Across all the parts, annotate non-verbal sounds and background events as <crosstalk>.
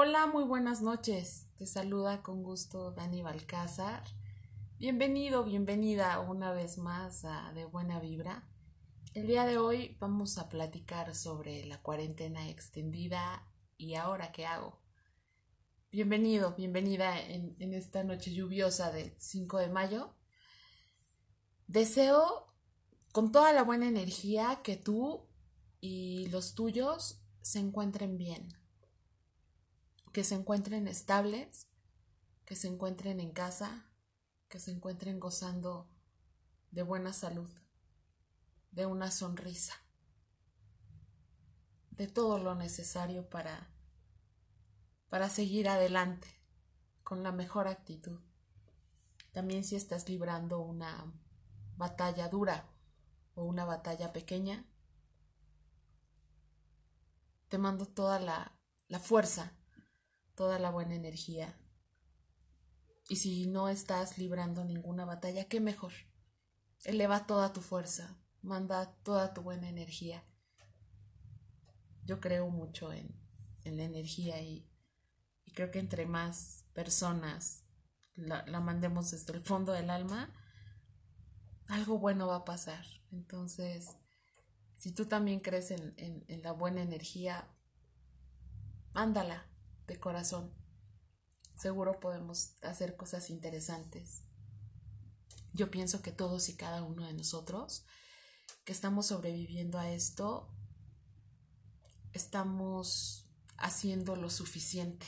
Hola, muy buenas noches. Te saluda con gusto Dani Balcázar. Bienvenido, bienvenida una vez más a De Buena Vibra. El día de hoy vamos a platicar sobre la cuarentena extendida y ahora qué hago. Bienvenido, bienvenida en, en esta noche lluviosa del 5 de mayo. Deseo con toda la buena energía que tú y los tuyos se encuentren bien que se encuentren estables, que se encuentren en casa, que se encuentren gozando de buena salud, de una sonrisa, de todo lo necesario para para seguir adelante con la mejor actitud. También si estás librando una batalla dura o una batalla pequeña, te mando toda la, la fuerza toda la buena energía. Y si no estás librando ninguna batalla, qué mejor. Eleva toda tu fuerza, manda toda tu buena energía. Yo creo mucho en, la energía y, creo que entre más personas la, mandemos desde el fondo del alma, algo bueno va a pasar. Entonces, si tú también crees en, en la buena energía, mándala, de corazón. Seguro podemos hacer cosas interesantes. Yo pienso que todos y cada uno de nosotros que estamos sobreviviendo a esto, estamos haciendo lo suficiente,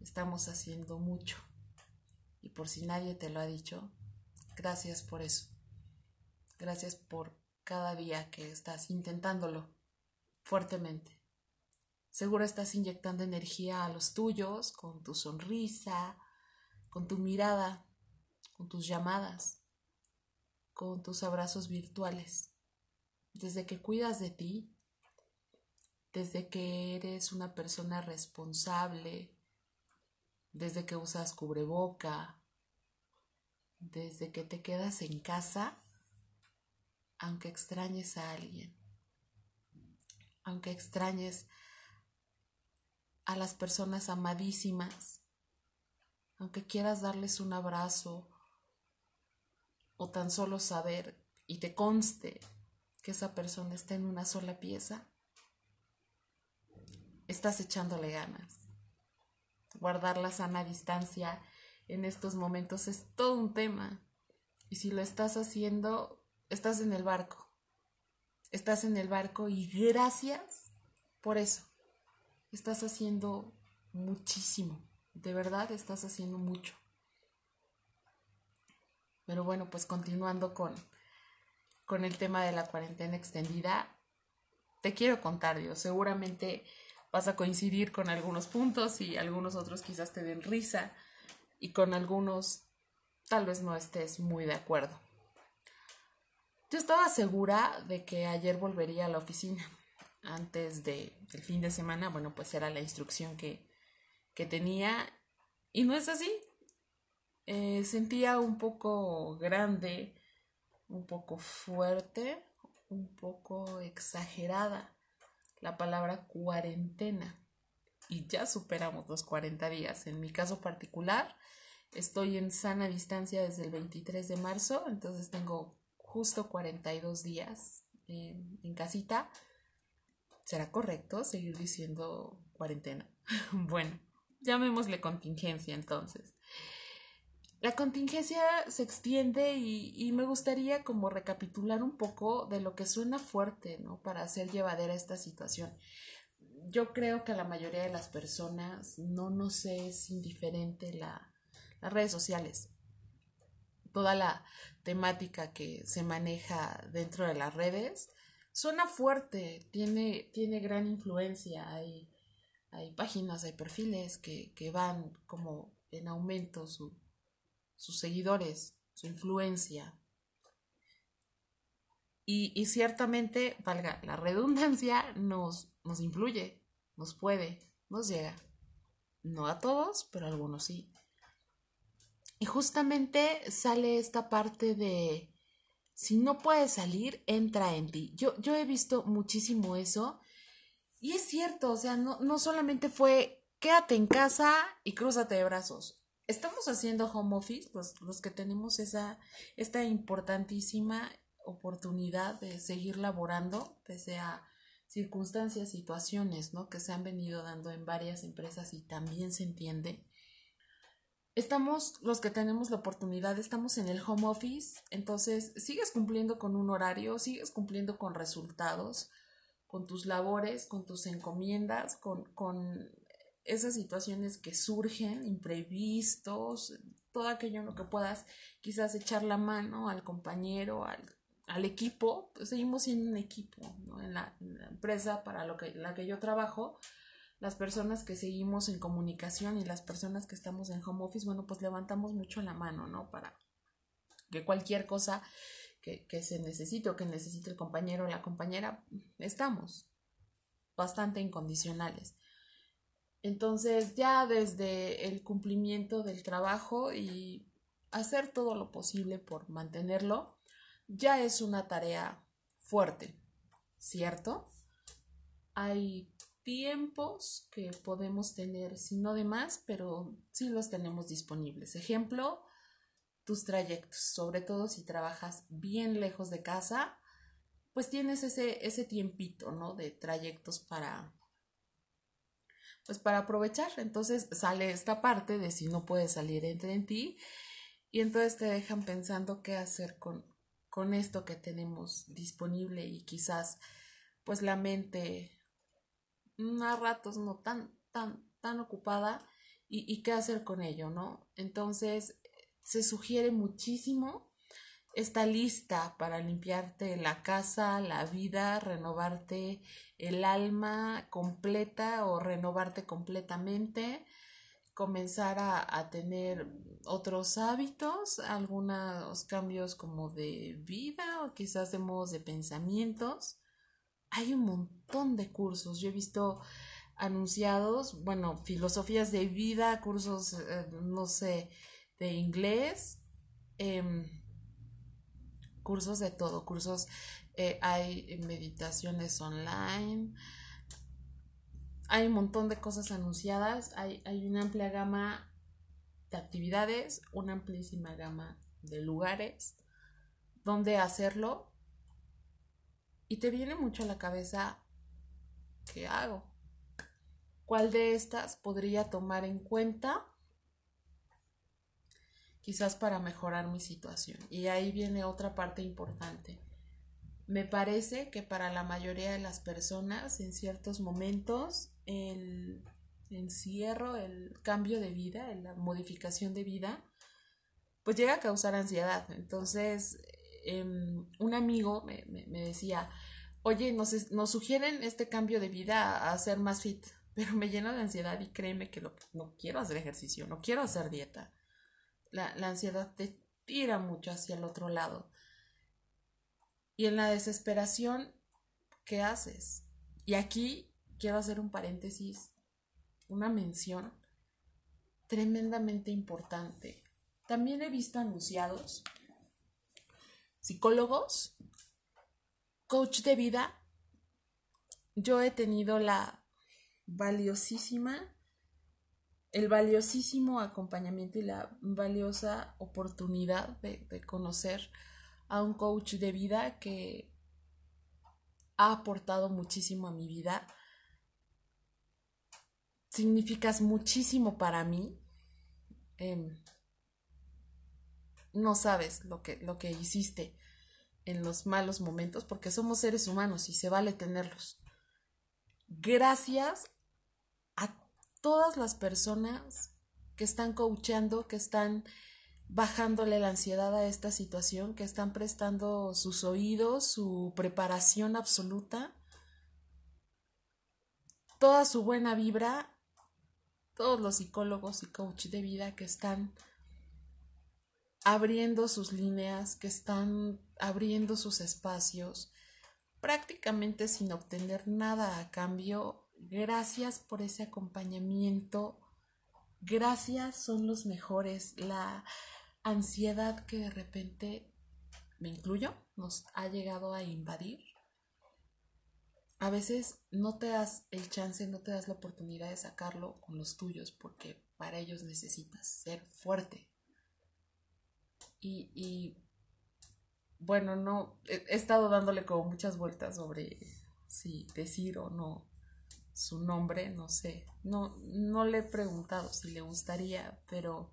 estamos haciendo mucho. Y por si nadie te lo ha dicho, gracias por eso. Gracias por cada día que estás intentándolo fuertemente. Seguro estás inyectando energía a los tuyos con tu sonrisa, con tu mirada, con tus llamadas, con tus abrazos virtuales. Desde que cuidas de ti, desde que eres una persona responsable, desde que usas cubreboca, desde que te quedas en casa, aunque extrañes a alguien, aunque extrañes a las personas amadísimas, aunque quieras darles un abrazo o tan solo saber y te conste que esa persona está en una sola pieza, estás echándole ganas. Guardar la sana distancia en estos momentos es todo un tema. Y si lo estás haciendo, estás en el barco. Estás en el barco y gracias por eso. Estás haciendo muchísimo. De verdad estás haciendo mucho. Pero bueno, pues continuando con, con el tema de la cuarentena extendida, te quiero contar, Dios, seguramente vas a coincidir con algunos puntos y algunos otros quizás te den risa y con algunos tal vez no estés muy de acuerdo. Yo estaba segura de que ayer volvería a la oficina antes de, del fin de semana, bueno, pues era la instrucción que, que tenía y no es así. Eh, sentía un poco grande, un poco fuerte, un poco exagerada la palabra cuarentena. Y ya superamos los 40 días. En mi caso particular, estoy en sana distancia desde el 23 de marzo, entonces tengo justo 42 días en casita ¿Será correcto seguir diciendo cuarentena? <laughs> bueno, llamémosle contingencia entonces. La contingencia se extiende y, me gustaría como recapitular un poco de lo que suena fuerte, ¿no? Para hacer llevadera esta situación. Yo creo que a la mayoría de las personas no nos es indiferente la, las redes sociales. Toda la temática que se maneja dentro de las redes suena fuerte, tiene, tiene gran influencia. Hay, hay páginas, hay perfiles que, que van como en aumento su, sus seguidores, su influencia. Y, y, ciertamente, valga la redundancia, nos, nos influye, nos puede, nos llega. No a todos, pero a algunos sí. Y justamente sale esta parte de si no puedes salir, entra en ti. Yo, yo he visto muchísimo eso. Y es cierto, o sea, no, no solamente fue quédate en casa y crúzate de brazos. Estamos haciendo home office, pues los que tenemos esa, esta importantísima oportunidad de seguir laborando pese a circunstancias, situaciones, ¿no? Que se han venido dando en varias empresas y también se entiende. Estamos, los que tenemos la oportunidad, estamos en el home office, entonces sigues cumpliendo con un horario, sigues cumpliendo con resultados, con tus labores, con tus encomiendas, con, con esas situaciones que surgen, imprevistos, todo aquello en lo que puedas quizás echar la mano al compañero, al al equipo, pues seguimos siendo un equipo, ¿no? En la, empresa para lo que, la que yo trabajo, las personas que seguimos en comunicación y las personas que estamos en home office, bueno, pues levantamos mucho la mano, ¿no? Para que cualquier cosa que, que se necesite o que necesite el compañero o la compañera, estamos bastante incondicionales. Entonces, ya desde el cumplimiento del trabajo y hacer todo lo posible por mantenerlo, ya es una tarea fuerte, ¿cierto? Hay tiempos que podemos tener, si no de más, pero sí los tenemos disponibles. Ejemplo, tus trayectos, sobre todo si trabajas bien lejos de casa, pues tienes ese, ese tiempito, ¿no? De trayectos para, pues para aprovechar. Entonces sale esta parte de si no puedes salir entre en ti y entonces te dejan pensando qué hacer con, con esto que tenemos disponible y quizás pues la mente a ratos no tan, tan, tan ocupada y, y qué hacer con ello, ¿no? Entonces se sugiere muchísimo esta lista para limpiarte la casa, la vida, renovarte el alma completa o renovarte completamente, comenzar a, a tener otros hábitos, algunos cambios como de vida o quizás de modos de pensamientos. Hay un montón de cursos. Yo he visto anunciados, bueno, filosofías de vida, cursos, eh, no sé, de inglés, em, cursos de todo, cursos, eh, hay meditaciones online, hay un montón de cosas anunciadas, hay, hay una amplia gama de actividades, una amplísima gama de lugares donde hacerlo y te viene mucho a la cabeza ¿qué hago? ¿Cuál de estas podría tomar en cuenta? Quizás para mejorar mi situación. Y ahí viene otra parte importante. Me parece que para la mayoría de las personas en ciertos momentos el encierro, el cambio de vida, la modificación de vida, pues llega a causar ansiedad. Entonces, em, un amigo me, decía, oye, nos, nos, sugieren este cambio de vida a ser más fit, <laughs> pero me llena de ansiedad y créeme que no quiero hacer ejercicio, no quiero hacer dieta. La, la ansiedad te tira mucho hacia el otro lado. Y en la desesperación, ¿qué haces? Y aquí quiero hacer un paréntesis una mención tremendamente importante. También he visto anunciados psicólogos, coach de vida. Yo he tenido la valiosísima, el valiosísimo acompañamiento y la valiosa oportunidad de, conocer a un coach de vida que ha aportado muchísimo a mi vida significas muchísimo para mí. No sabes lo que, lo que hiciste en los malos momentos, porque somos seres humanos y se vale tenerlos. Gracias a todas las personas que están coachando, que están bajándole la ansiedad a esta situación, que están prestando sus oídos, su preparación absoluta, toda su buena vibra todos los psicólogos y coach de vida que están abriendo sus líneas, que están abriendo sus espacios, prácticamente sin obtener nada a cambio. Gracias por ese acompañamiento. Gracias, son los mejores. La ansiedad que de repente, me incluyo, nos ha llegado a invadir. a veces no te das el chance, no te das la oportunidad de sacarlo con los tuyos, porque para ellos necesitas ser fuerte. Y, y bueno, no, he, estado dándole como muchas vueltas sobre si decir o no su nombre, no sé. No, no le he preguntado si le gustaría, pero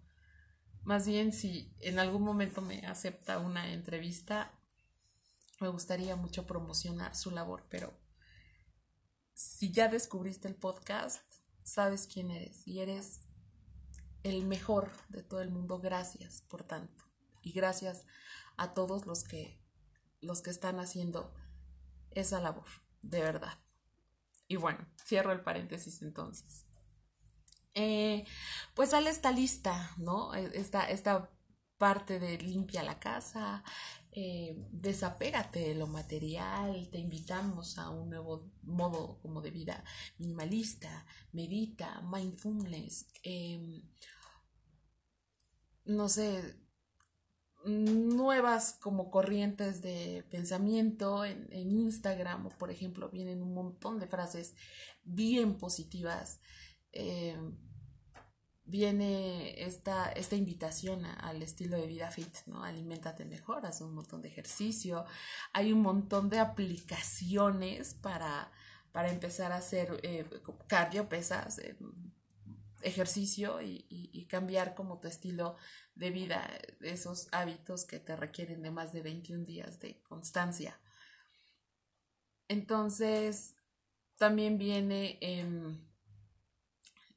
más bien si en algún momento me acepta una entrevista, me gustaría mucho promocionar su labor, pero si ya descubriste el podcast, sabes quién eres y eres el mejor de todo el mundo. Gracias por tanto. Y gracias a todos los que los que están haciendo esa labor, de verdad. Y bueno, cierro el paréntesis entonces. Eh, pues sale esta lista, ¿no? E, esta, esta parte de limpia la casa, eh, desapégate de lo material, te invitamos a un nuevo modo como de vida minimalista, medita, mindfulness, em, no sé, nuevas como corrientes de pensamiento en, en, Instagram por ejemplo vienen un montón de frases bien positivas em, viene esta, esta invitación al estilo de vida fit, ¿no? Aliméntate mejor, haz un montón de ejercicio, hay un montón de aplicaciones para, para empezar a hacer eh, cardio, pesas, eh, ejercicio y, y, cambiar como tu estilo de vida, esos hábitos que te requieren de más de 21 días de constancia. Entonces, también viene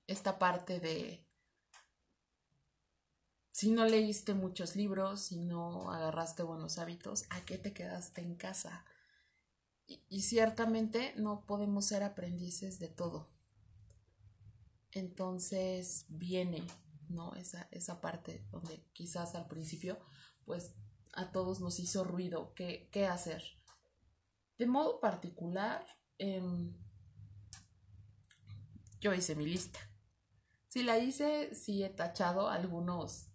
esta parte de si no leíste muchos libros, si no agarraste buenos hábitos, ¿a qué te quedaste en casa? Y, ciertamente no podemos ser aprendices de todo. Entonces viene, ¿no? Esa, esa parte donde quizás al principio, pues a todos nos hizo ruido. ¿Qué, qué hacer? De modo particular, em, yo hice mi lista. Si la hice, sí he tachado algunos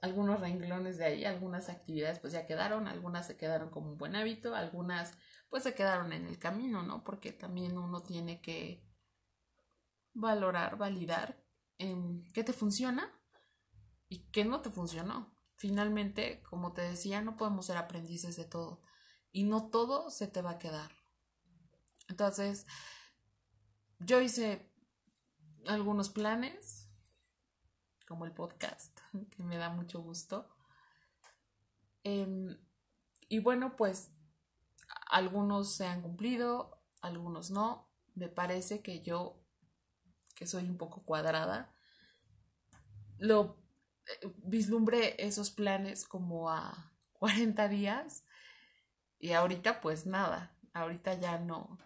algunos renglones de ahí, algunas actividades pues ya quedaron, algunas se quedaron como un buen hábito, algunas pues se quedaron en el camino, ¿no? Porque también uno tiene que valorar, validar en qué te funciona y qué no te funcionó. Finalmente, como te decía, no podemos ser aprendices de todo y no todo se te va a quedar. Entonces, yo hice algunos planes, como el podcast, <laughs> que me da mucho gusto. Em, y bueno, pues algunos se han cumplido, algunos no. Me parece que yo, que soy un poco cuadrada, lo eh, vislumbré esos planes como a <laughs> 40 días y ahorita pues nada, ahorita ya no,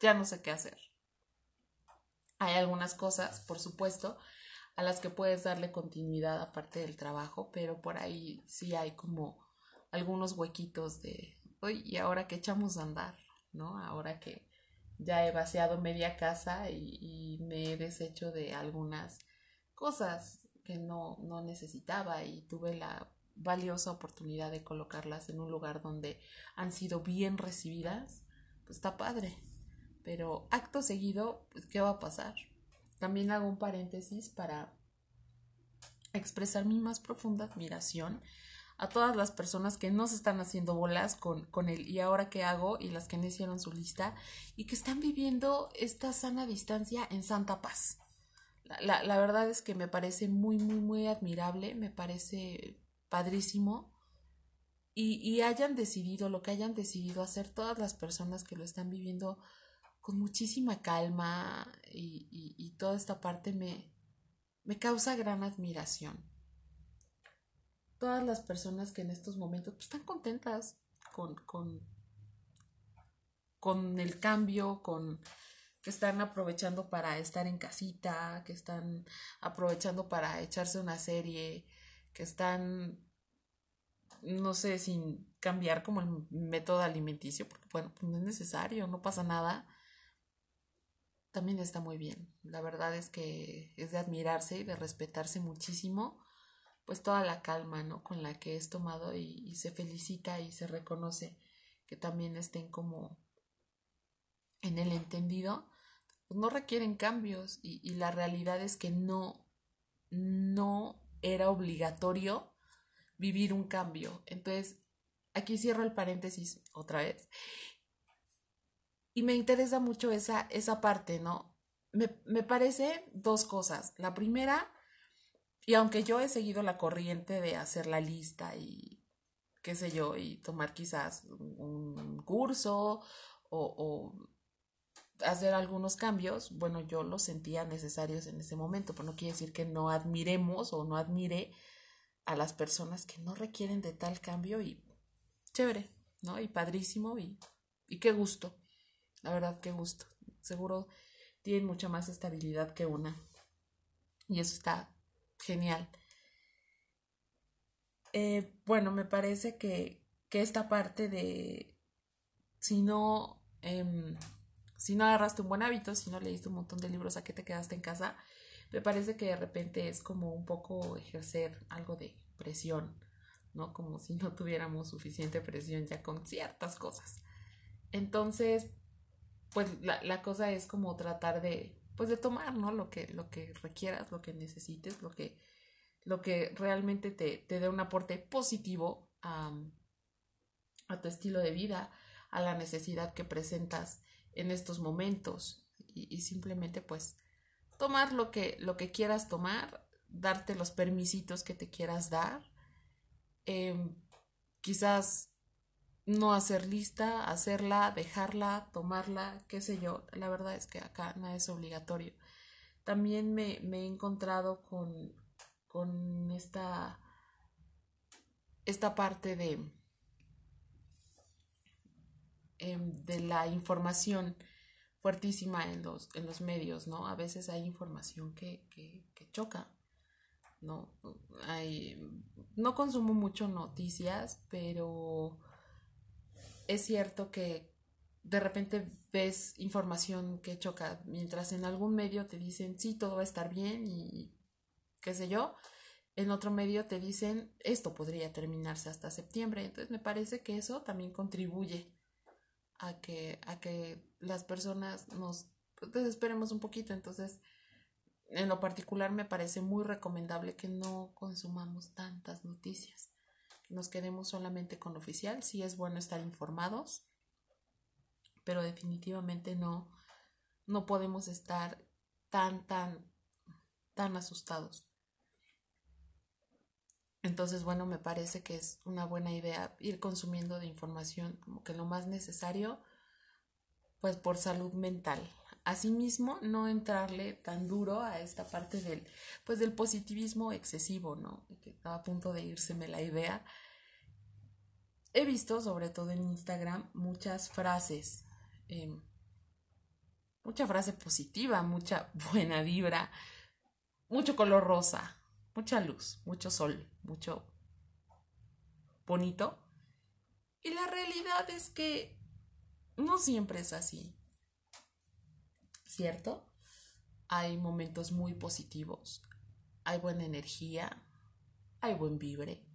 ya no sé qué hacer. Hay algunas cosas, por supuesto, a las que puedes darle continuidad aparte del trabajo, pero por ahí sí hay como algunos huequitos de, hoy y ahora que echamos a andar, ¿no? Ahora que ya he vaciado media casa y, me he deshecho de algunas cosas que no, no necesitaba y tuve la valiosa oportunidad de colocarlas en un lugar donde han sido bien recibidas, pues está padre. Pero acto seguido, pues, ¿qué va a pasar? También hago un paréntesis para expresar mi más profunda admiración a todas las personas que no se están haciendo bolas con, con él y ahora qué hago y las que no hicieron su lista y que están viviendo esta sana distancia en santa paz. La, la, verdad es que me parece muy, muy, muy admirable, me parece padrísimo y, y hayan decidido lo que hayan decidido hacer todas las personas que lo están viviendo con muchísima calma y, toda esta parte me, me causa gran admiración. Todas las personas que en estos momentos pues, están contentas con, con, con el cambio, con que están aprovechando para estar en casita, que están aprovechando para echarse una serie, que están, no sé, sin cambiar como el método alimenticio, porque bueno, pues no es necesario, no pasa nada también está muy bien. La verdad es que es de admirarse y de respetarse muchísimo, pues toda la calma, ¿no? Con la que es tomado y, se felicita y se reconoce que también estén como en el entendido, pues no requieren cambios y, y la realidad es que no, no era obligatorio vivir un cambio. Entonces, aquí cierro el paréntesis otra vez. Y me interesa mucho esa, esa parte, ¿no? Me, me parece dos cosas. La primera, y aunque yo he seguido la corriente de hacer la lista y qué sé yo, y tomar quizás un curso o, hacer algunos cambios, bueno, yo los sentía necesarios en ese momento, pero no quiere decir que no admiremos o no admire a las personas que no requieren de tal cambio y chévere, ¿no? Y padrísimo y, y qué gusto, la verdad, qué gusto. Seguro tienen mucha más estabilidad que una. Y eso está genial. Eh, bueno, me parece que, que, esta parte de si no, eh, si no agarraste un buen hábito, si no leíste un montón de libros a que te quedaste en casa, me parece que de repente es como un poco ejercer algo de presión, ¿no? Como si no tuviéramos suficiente presión ya con ciertas cosas. Entonces, pues la, la cosa es como tratar de, pues de tomar, ¿no? Lo que, lo que requieras, lo que necesites, lo que, lo que realmente te, te dé un aporte positivo a, a tu estilo de vida, a la necesidad que presentas en estos momentos y, simplemente pues tomar lo que, lo que quieras tomar, darte los permisitos que te quieras dar, eh, quizás no hacer lista, hacerla, dejarla, tomarla, qué sé yo. La verdad es que acá nada es obligatorio. También me, me he encontrado con, con esta, esta parte de, eh, de la información fuertísima en los, en los medios, ¿no? A veces hay información que, que, que choca, ¿no? Hay, no consumo mucho noticias, pero es cierto que de repente ves información que choca, mientras en algún medio te dicen, sí, todo va a estar bien y qué sé yo, en otro medio te dicen, esto podría terminarse hasta septiembre. Entonces me parece que eso también contribuye a que, a que las personas nos desesperemos un poquito. Entonces, en lo particular me parece muy recomendable que no consumamos tantas noticias, nos quedemos solamente con oficial. Sí es bueno estar informados, pero definitivamente no, no podemos estar tan, tan, tan asustados. Entonces, bueno, me parece que es una buena idea ir consumiendo de información como que lo más necesario, pues por salud mental. Asimismo, no entrarle tan duro a esta parte del, pues del positivismo excesivo, ¿no? Que estaba a punto de irseme la idea. He visto, sobre todo en Instagram, muchas frases, eh, mucha frase positiva, mucha buena vibra, mucho color rosa, mucha luz, mucho sol, mucho bonito. Y la realidad es que no siempre es así. ¿Cierto? Hay momentos muy positivos, hay buena energía, hay buen vibre.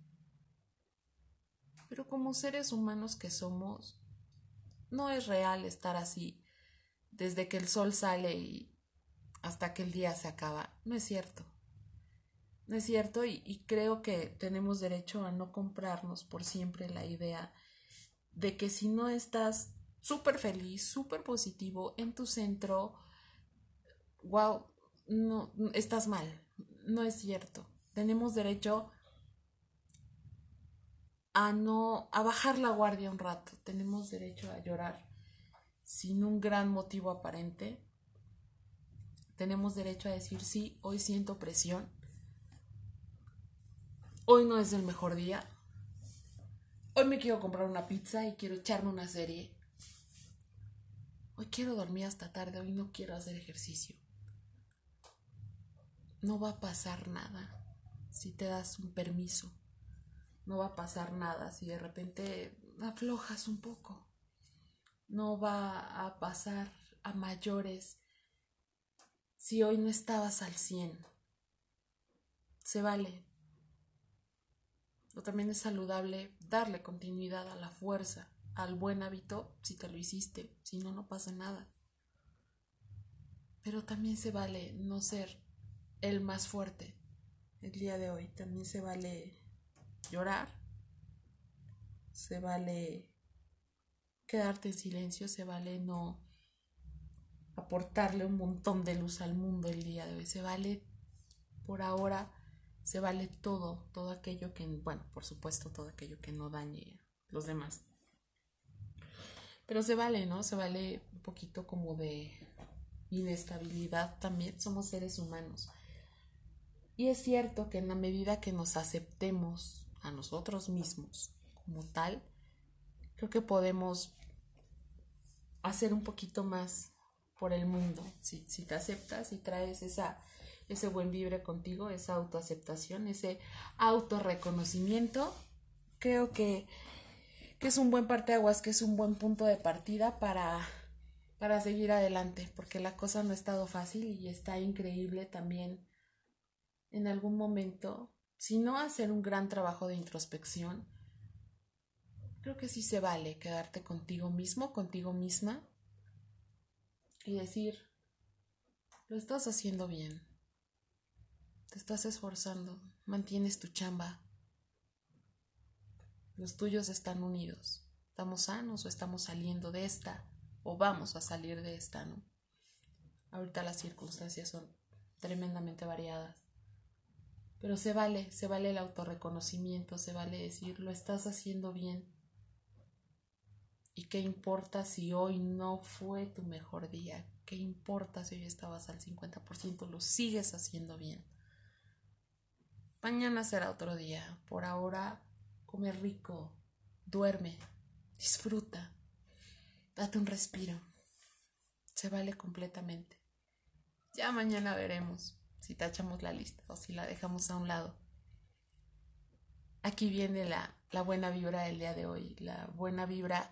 Pero como seres humanos que somos, no es real estar así desde que el sol sale y hasta que el día se acaba. No es cierto. ¿No es cierto? Y, y, creo que tenemos derecho a no comprarnos por siempre la idea de que si no estás súper feliz, súper positivo en tu centro, wow, no, estás mal. No es cierto. Tenemos derecho a no, a bajar la guardia un rato. Tenemos derecho a llorar sin un gran motivo aparente. Tenemos derecho a decir, sí, hoy siento presión Hoy no es el mejor día. Hoy me quiero comprar una pizza y quiero echarme una serie. Hoy quiero dormir hasta tarde, hoy no quiero hacer ejercicio. No va a pasar nada si te das un permiso. No va a pasar nada si de repente aflojas un poco. No va a pasar a mayores si hoy no estabas al 100. Se vale, también es saludable darle continuidad a la fuerza, al buen hábito, si te lo hiciste, si no, no pasa nada. Pero también se vale no ser el más fuerte el día de hoy. También se vale llorar. Se vale quedarte en silencio. Se vale no aportarle un montón de luz al mundo el día de hoy. Se vale por ahora se vale todo, todo aquello que, bueno, por supuesto, todo aquello que no dañe a los demás. Pero se vale, ¿no? Se vale un poquito como de inestabilidad también. Somos seres humanos. Y es cierto que en la medida que nos aceptemos a nosotros mismos como tal, creo que podemos hacer un poquito más por el mundo. Si, si te aceptas y traes esa ese buen vibre contigo, esa autoaceptación, ese autorreconocimiento, creo que, que es un buen parteaguas, que es un buen punto de partida para, para seguir adelante, porque la cosa no ha estado fácil y está increíble también en algún momento, si no hacer un gran trabajo de introspección, creo que sí se vale quedarte contigo mismo, contigo misma y decir, lo estás haciendo bien, te estás esforzando, mantienes tu chamba. Los tuyos están unidos. ¿Estamos sanos o estamos saliendo de esta? ¿O vamos a salir de esta, no? Ahorita las circunstancias son tremendamente variadas. Pero se vale, se vale el autorreconocimiento, se vale decir, lo estás haciendo bien. ¿Y qué importa si hoy no fue tu mejor día? ¿Qué importa si hoy estabas al 50%? Lo sigues haciendo bien. Mañana será otro día. Por ahora, come rico, duerme, disfruta, date un respiro. Se vale completamente. Ya mañana veremos si tachamos la lista o si la dejamos a un lado. Aquí viene la, la buena vibra del día de hoy. La buena vibra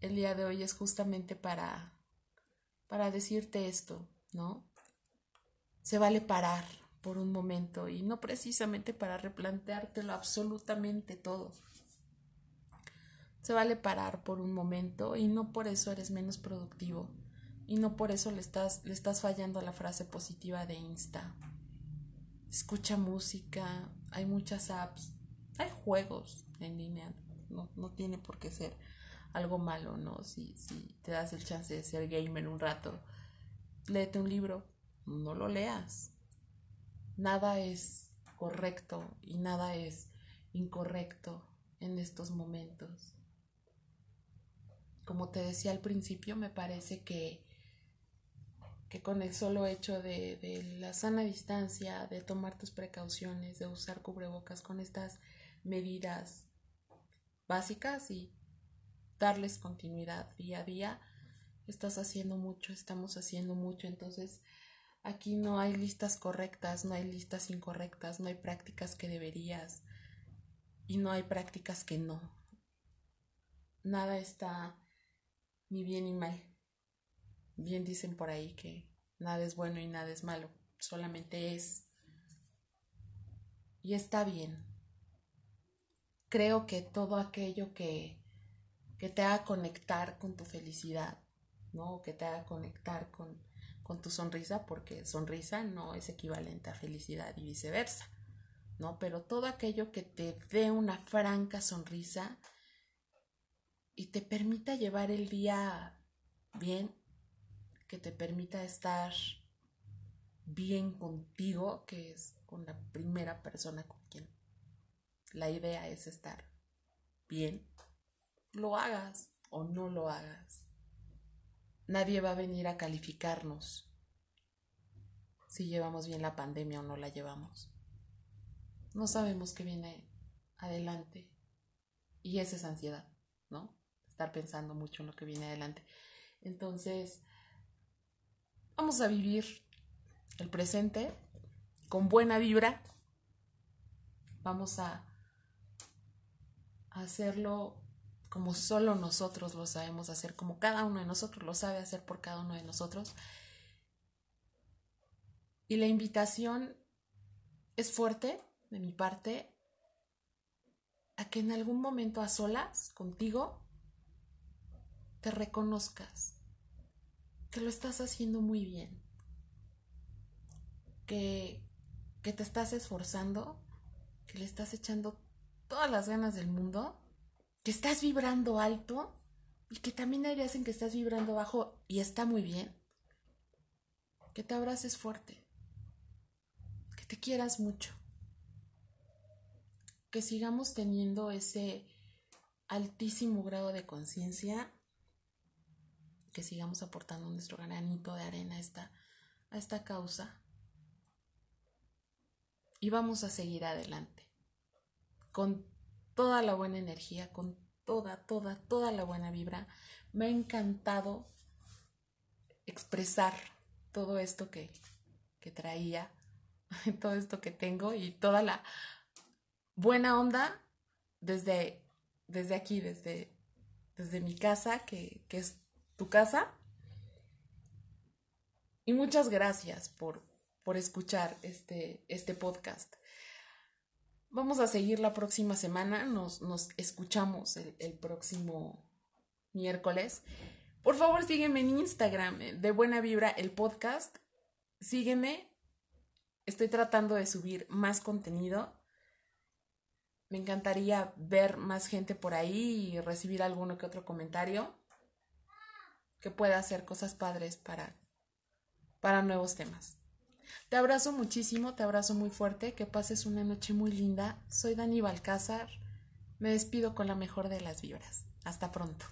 el día de hoy es justamente para, para decirte esto, ¿no? Se vale parar, por un momento y no precisamente para replanteártelo absolutamente todo. Se vale parar por un momento y no por eso eres menos productivo y no por eso le estás, le estás fallando a la frase positiva de Insta. Escucha música, hay muchas apps, hay juegos en línea, no, no tiene por qué ser algo malo, ¿no? Si, si te das el chance de ser gamer un rato, léete un libro, no lo leas, nada es correcto y nada es incorrecto en estos momentos. Como te decía al principio, me parece que, que con el solo hecho de, de la sana distancia, de tomar tus precauciones, de usar cubrebocas con estas medidas básicas y darles continuidad día a día, estás haciendo mucho, estamos haciendo mucho, entonces Aquí no hay listas correctas, no hay listas incorrectas, no hay prácticas que deberías y no hay prácticas que no. Nada está ni bien ni mal. Bien dicen por ahí que nada es bueno y nada es malo, solamente es. Y está bien. Creo que todo aquello que, que te haga conectar con tu felicidad, ¿no? Que te haga conectar con, con tu sonrisa porque sonrisa no es equivalente a felicidad y viceversa, ¿no? Pero todo aquello que te dé una franca sonrisa y te permita llevar el día bien, que te permita estar bien contigo, que es con la primera persona con quien la idea es estar bien, lo hagas o no lo hagas. Nadie va a venir a calificarnos si llevamos bien la pandemia o no la llevamos. No sabemos qué viene adelante. Y esa es ansiedad, ¿no? Estar pensando mucho en lo que viene adelante. Entonces, vamos a vivir el presente con buena vibra. Vamos a hacerlo como solo nosotros lo sabemos hacer, como cada uno de nosotros lo sabe hacer por cada uno de nosotros. Y la invitación es fuerte de mi parte a que en algún momento a solas contigo te reconozcas que lo estás haciendo muy bien, que, que te estás esforzando, que le estás echando todas las ganas del mundo, que estás vibrando alto y que también hay días en que estás vibrando bajo y está muy bien. Que te abraces fuerte, que te quieras mucho, que sigamos teniendo ese altísimo grado de conciencia, que sigamos aportando nuestro granito de arena a esta, a esta causa y vamos a seguir adelante con toda la buena energía, con toda, toda, toda la buena vibra. Me ha encantado expresar todo esto que, que traía, <laughs> todo esto que tengo y toda la buena onda desde, desde aquí, desde, desde mi casa, que, que es tu casa. Y muchas gracias por, por escuchar este, este podcast. Vamos a seguir la próxima semana, nos, nos escuchamos el, el, próximo miércoles. Por favor, sígueme en Instagram, eh, de Buena Vibra, el podcast. Sígueme, estoy tratando de subir más contenido. Me encantaría ver más gente por ahí y recibir alguno que otro comentario que pueda hacer cosas padres para, para nuevos temas. Te abrazo muchísimo, te abrazo muy fuerte, que pases una noche muy linda. Soy Dani Balcázar. Me despido con la mejor de las vibras. Hasta pronto.